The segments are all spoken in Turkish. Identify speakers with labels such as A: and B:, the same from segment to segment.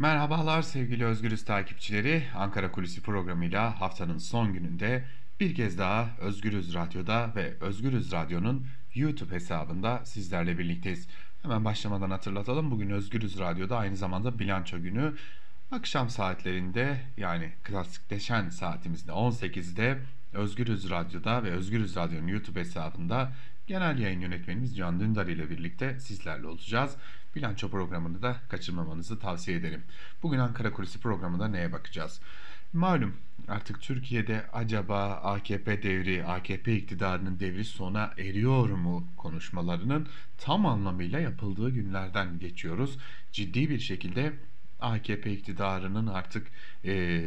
A: Merhabalar sevgili Özgürüz takipçileri. Ankara Kulisi programıyla haftanın son gününde bir kez daha Özgürüz Radyo'da ve Özgürüz Radyo'nun YouTube hesabında sizlerle birlikteyiz. Hemen başlamadan hatırlatalım. Bugün Özgürüz Radyo'da aynı zamanda bilanço günü. Akşam saatlerinde yani klasikleşen saatimizde 18'de Özgürüz Radyo'da ve Özgürüz Radyo'nun YouTube hesabında genel yayın yönetmenimiz Can Dündar ile birlikte sizlerle olacağız. Bilanço programını da kaçırmamanızı tavsiye ederim. Bugün Ankara Kulisi programında neye bakacağız? Malum artık Türkiye'de acaba AKP devri, AKP iktidarının devri sona eriyor mu konuşmalarının tam anlamıyla yapıldığı günlerden geçiyoruz. Ciddi bir şekilde AKP iktidarının artık e,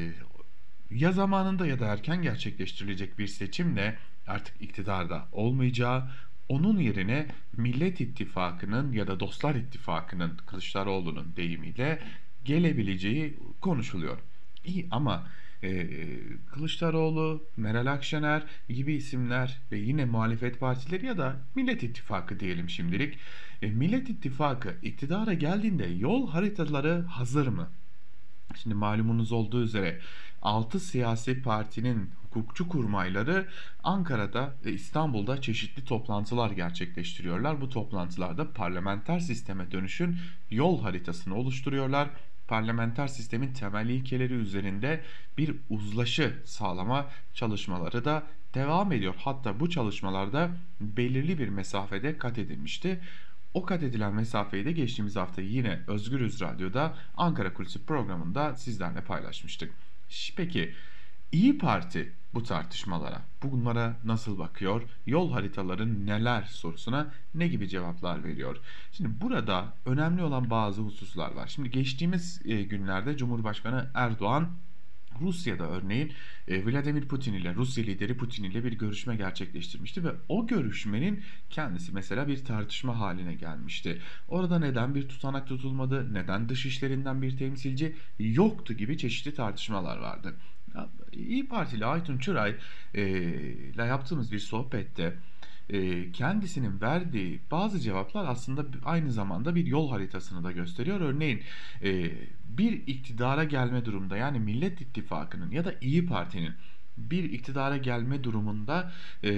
A: ya zamanında ya da erken gerçekleştirilecek bir seçimle artık iktidarda olmayacağı, onun yerine Millet İttifakı'nın ya da Dostlar İttifakı'nın Kılıçdaroğlu'nun deyimiyle gelebileceği konuşuluyor. İyi ama e, Kılıçdaroğlu, Meral Akşener gibi isimler ve yine muhalefet partileri ya da Millet İttifakı diyelim şimdilik. E, Millet İttifakı iktidara geldiğinde yol haritaları hazır mı? Şimdi malumunuz olduğu üzere 6 siyasi partinin hukukçu kurmayları Ankara'da ve İstanbul'da çeşitli toplantılar gerçekleştiriyorlar. Bu toplantılarda parlamenter sisteme dönüşün yol haritasını oluşturuyorlar. Parlamenter sistemin temel ilkeleri üzerinde bir uzlaşı sağlama çalışmaları da devam ediyor. Hatta bu çalışmalarda belirli bir mesafede kat edilmişti. O kat edilen mesafeyi de geçtiğimiz hafta yine Özgürüz Radyo'da Ankara Kulisi programında sizlerle paylaşmıştık. Peki İyi Parti bu tartışmalara, bunlara nasıl bakıyor? Yol haritaların neler sorusuna ne gibi cevaplar veriyor? Şimdi burada önemli olan bazı hususlar var. Şimdi geçtiğimiz e, günlerde Cumhurbaşkanı Erdoğan Rusya'da örneğin e, Vladimir Putin ile Rusya lideri Putin ile bir görüşme gerçekleştirmişti ve o görüşmenin kendisi mesela bir tartışma haline gelmişti. Orada neden bir tutanak tutulmadı, neden dışişlerinden bir temsilci yoktu gibi çeşitli tartışmalar vardı. İyi Partili Aytun Çıray ile yaptığımız bir sohbette e, kendisinin verdiği bazı cevaplar aslında aynı zamanda bir yol haritasını da gösteriyor. Örneğin e, bir iktidara gelme durumunda yani Millet İttifakı'nın ya da İyi Parti'nin bir iktidara gelme durumunda e,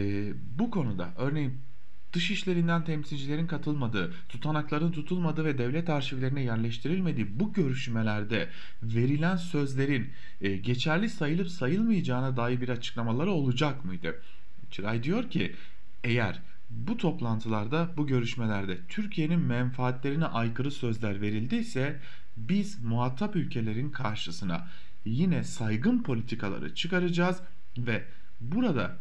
A: bu konuda örneğin dışişlerinden temsilcilerin katılmadığı, tutanakların tutulmadığı ve devlet arşivlerine yerleştirilmediği bu görüşmelerde verilen sözlerin e, geçerli sayılıp sayılmayacağına dair bir açıklamaları olacak mıydı? Çıray diyor ki eğer bu toplantılarda, bu görüşmelerde Türkiye'nin menfaatlerine aykırı sözler verildiyse biz muhatap ülkelerin karşısına yine saygın politikaları çıkaracağız ve burada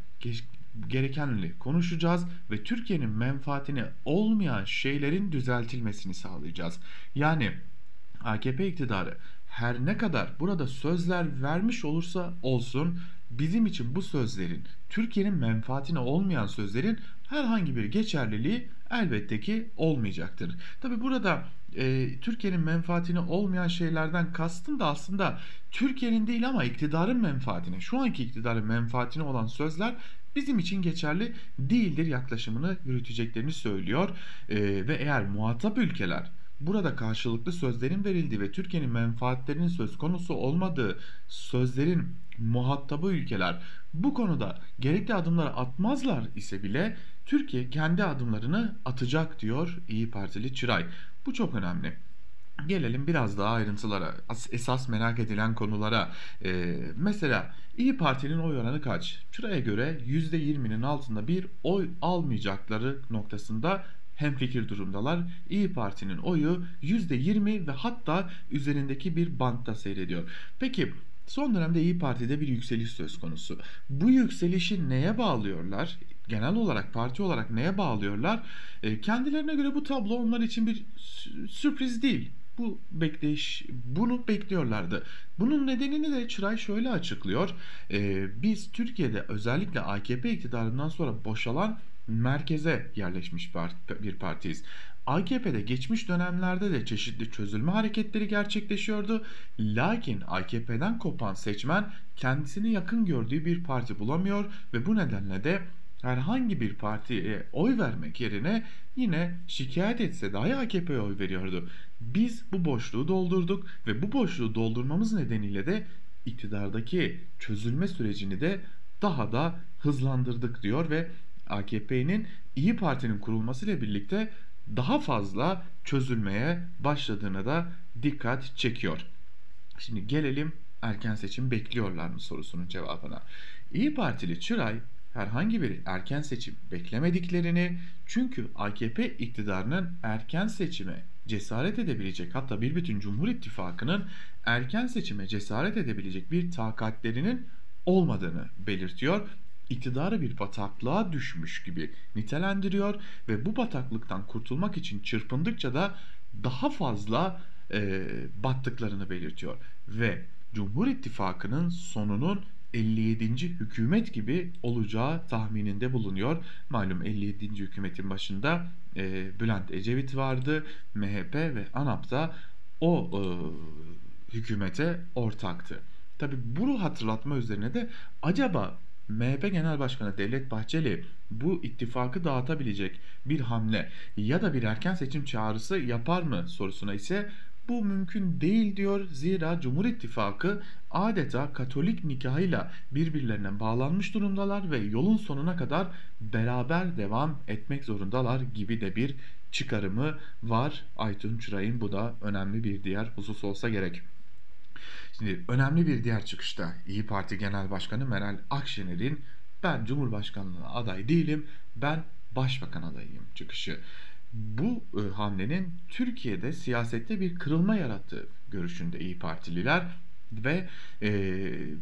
A: gerekenli konuşacağız ve Türkiye'nin menfaatine olmayan şeylerin düzeltilmesini sağlayacağız. Yani AKP iktidarı her ne kadar burada sözler vermiş olursa olsun bizim için bu sözlerin Türkiye'nin menfaatine olmayan sözlerin herhangi bir geçerliliği elbette ki olmayacaktır. Tabi burada e, Türkiye'nin menfaatine olmayan şeylerden kastım da aslında Türkiye'nin değil ama iktidarın menfaatine, şu anki iktidarın menfaatine olan sözler bizim için geçerli değildir yaklaşımını yürüteceklerini söylüyor. E, ve eğer muhatap ülkeler burada karşılıklı sözlerin verildiği ve Türkiye'nin menfaatlerinin söz konusu olmadığı sözlerin muhatabı ülkeler bu konuda gerekli adımları atmazlar ise bile Türkiye kendi adımlarını atacak diyor İyi Partili Çıray. Bu çok önemli. Gelelim biraz daha ayrıntılara, esas merak edilen konulara. Ee, mesela İyi Parti'nin oy oranı kaç? Şuraya göre %20'nin altında bir oy almayacakları noktasında hemfikir durumdalar. İyi Parti'nin oyu %20 ve hatta üzerindeki bir bantta seyrediyor. Peki Son dönemde İyi Parti'de bir yükseliş söz konusu. Bu yükselişi neye bağlıyorlar? Genel olarak parti olarak neye bağlıyorlar? E, kendilerine göre bu tablo onlar için bir sürpriz değil. Bu bekleyiş, bunu bekliyorlardı. Bunun nedenini de Çıray şöyle açıklıyor. E, biz Türkiye'de özellikle AKP iktidarından sonra boşalan merkeze yerleşmiş bir partiyiz. AKP'de geçmiş dönemlerde de çeşitli çözülme hareketleri gerçekleşiyordu. Lakin AKP'den kopan seçmen kendisini yakın gördüğü bir parti bulamıyor ve bu nedenle de herhangi bir partiye oy vermek yerine yine şikayet etse dahi AKP'ye oy veriyordu. Biz bu boşluğu doldurduk ve bu boşluğu doldurmamız nedeniyle de iktidardaki çözülme sürecini de daha da hızlandırdık diyor ve AKP'nin İyi Parti'nin kurulmasıyla birlikte daha fazla çözülmeye başladığına da dikkat çekiyor. Şimdi gelelim erken seçim bekliyorlar mı sorusunun cevabına. İyi Partili Çıray herhangi bir erken seçim beklemediklerini çünkü AKP iktidarının erken seçime cesaret edebilecek hatta bir bütün Cumhur İttifakı'nın erken seçime cesaret edebilecek bir takatlerinin olmadığını belirtiyor. İktidarı bir bataklığa düşmüş gibi nitelendiriyor ve bu bataklıktan kurtulmak için çırpındıkça da daha fazla e, battıklarını belirtiyor ve Cumhur İttifakı'nın sonunun 57. hükümet gibi olacağı tahmininde bulunuyor. Malum 57. hükümetin başında e, Bülent Ecevit vardı. MHP ve ANAP da o e, hükümete ortaktı. Tabi bunu hatırlatma üzerine de acaba MHP Genel Başkanı Devlet Bahçeli bu ittifakı dağıtabilecek bir hamle ya da bir erken seçim çağrısı yapar mı sorusuna ise bu mümkün değil diyor. Zira Cumhur İttifakı adeta Katolik nikahıyla birbirlerine bağlanmış durumdalar ve yolun sonuna kadar beraber devam etmek zorundalar gibi de bir çıkarımı var Aytun Çıray'ın. Bu da önemli bir diğer husus olsa gerek. Şimdi önemli bir diğer çıkışta İyi Parti Genel Başkanı Meral Akşener'in ben Cumhurbaşkanlığına aday değilim, ben başbakan adayıyım çıkışı bu e, hamlenin Türkiye'de siyasette bir kırılma yarattığı görüşünde İyi Partililer ve e,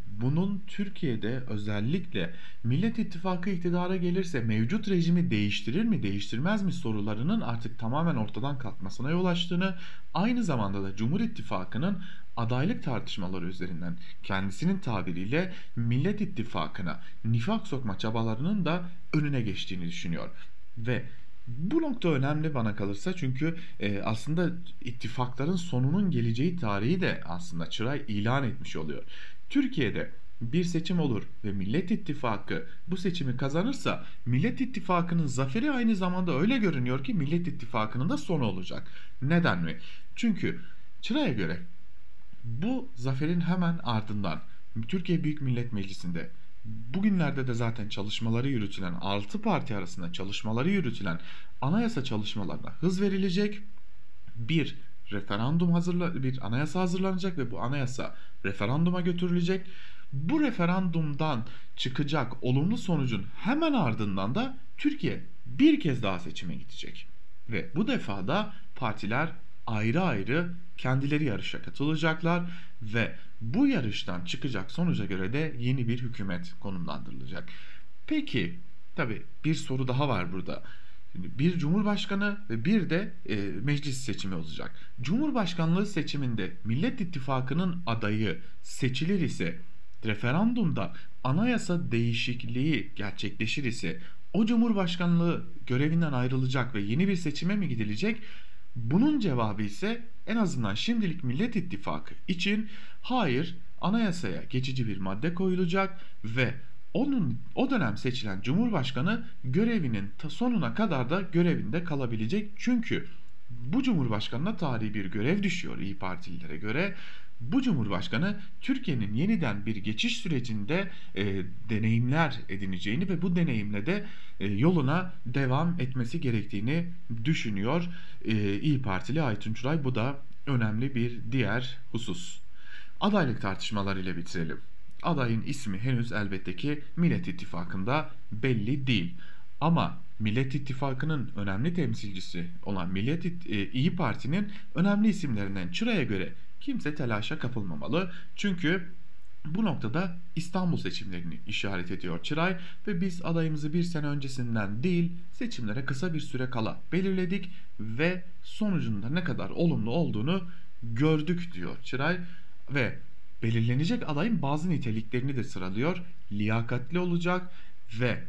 A: bunun Türkiye'de özellikle Millet İttifakı iktidara gelirse mevcut rejimi değiştirir mi değiştirmez mi sorularının artık tamamen ortadan kalkmasına yol açtığını aynı zamanda da Cumhur İttifakı'nın adaylık tartışmaları üzerinden kendisinin tabiriyle Millet İttifakı'na nifak sokma çabalarının da önüne geçtiğini düşünüyor. Ve bu nokta önemli bana kalırsa çünkü e, aslında ittifakların sonunun geleceği tarihi de aslında Çıray ilan etmiş oluyor. Türkiye'de bir seçim olur ve Millet İttifakı bu seçimi kazanırsa Millet İttifakı'nın zaferi aynı zamanda öyle görünüyor ki Millet İttifakı'nın da sonu olacak. Neden mi? Çünkü Çıray'a göre bu zaferin hemen ardından Türkiye Büyük Millet Meclisi'nde bugünlerde de zaten çalışmaları yürütülen 6 parti arasında çalışmaları yürütülen anayasa çalışmalarına hız verilecek. Bir referandum hazırla bir anayasa hazırlanacak ve bu anayasa referanduma götürülecek. Bu referandumdan çıkacak olumlu sonucun hemen ardından da Türkiye bir kez daha seçime gidecek. Ve bu defa da partiler ayrı ayrı kendileri yarışa katılacaklar ve bu yarıştan çıkacak sonuca göre de yeni bir hükümet konumlandırılacak. Peki tabi bir soru daha var burada. Bir cumhurbaşkanı ve bir de e, meclis seçimi olacak. Cumhurbaşkanlığı seçiminde Millet İttifakı'nın adayı seçilir ise referandumda anayasa değişikliği gerçekleşir ise o cumhurbaşkanlığı görevinden ayrılacak ve yeni bir seçime mi gidilecek? Bunun cevabı ise en azından şimdilik Millet İttifakı için hayır anayasaya geçici bir madde koyulacak ve onun o dönem seçilen Cumhurbaşkanı görevinin sonuna kadar da görevinde kalabilecek. Çünkü bu Cumhurbaşkanına tarihi bir görev düşüyor İyi Partililere göre bu Cumhurbaşkanı Türkiye'nin yeniden bir geçiş sürecinde e, deneyimler edineceğini ve bu deneyimle de e, yoluna devam etmesi gerektiğini düşünüyor e, İyi Partili Aytun Çuray. Bu da önemli bir diğer husus. Adaylık tartışmalarıyla bitirelim. Adayın ismi henüz elbette ki Millet İttifakı'nda belli değil. Ama Millet İttifakı'nın önemli temsilcisi olan Millet İt e, İyi Parti'nin önemli isimlerinden Çıra'ya göre kimse telaşa kapılmamalı. Çünkü bu noktada İstanbul seçimlerini işaret ediyor Çıray ve biz adayımızı bir sene öncesinden değil seçimlere kısa bir süre kala belirledik ve sonucunda ne kadar olumlu olduğunu gördük diyor Çıray ve belirlenecek adayın bazı niteliklerini de sıralıyor. Liyakatli olacak ve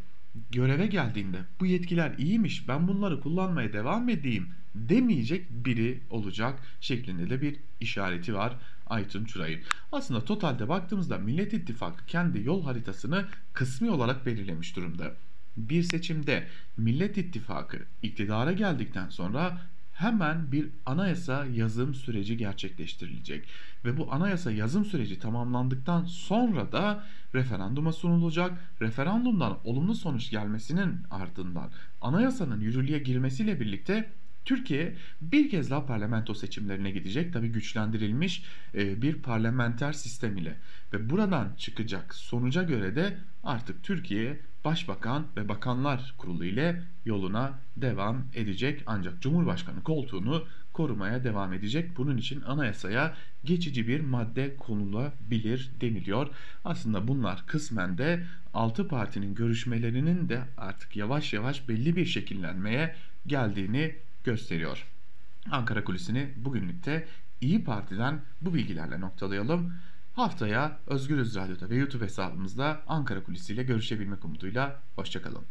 A: göreve geldiğinde bu yetkiler iyiymiş ben bunları kullanmaya devam edeyim demeyecek biri olacak şeklinde de bir işareti var Aytun Çuray'ın. Aslında totalde baktığımızda Millet İttifakı kendi yol haritasını kısmi olarak belirlemiş durumda. Bir seçimde Millet İttifakı iktidara geldikten sonra hemen bir anayasa yazım süreci gerçekleştirilecek. Ve bu anayasa yazım süreci tamamlandıktan sonra da referanduma sunulacak. Referandumdan olumlu sonuç gelmesinin ardından anayasanın yürürlüğe girmesiyle birlikte Türkiye bir kez daha parlamento seçimlerine gidecek. Tabi güçlendirilmiş e, bir parlamenter sistem ile. Ve buradan çıkacak sonuca göre de artık Türkiye Başbakan ve Bakanlar Kurulu ile yoluna devam edecek. Ancak Cumhurbaşkanı koltuğunu korumaya devam edecek. Bunun için anayasaya geçici bir madde konulabilir deniliyor. Aslında bunlar kısmen de 6 partinin görüşmelerinin de artık yavaş yavaş belli bir şekillenmeye geldiğini gösteriyor. Ankara Kulisi'ni bugünlükte İyi Parti'den bu bilgilerle noktalayalım. Haftaya Özgürüz Radyo'da ve YouTube hesabımızda Ankara Kulisi ile görüşebilmek umuduyla. Hoşçakalın.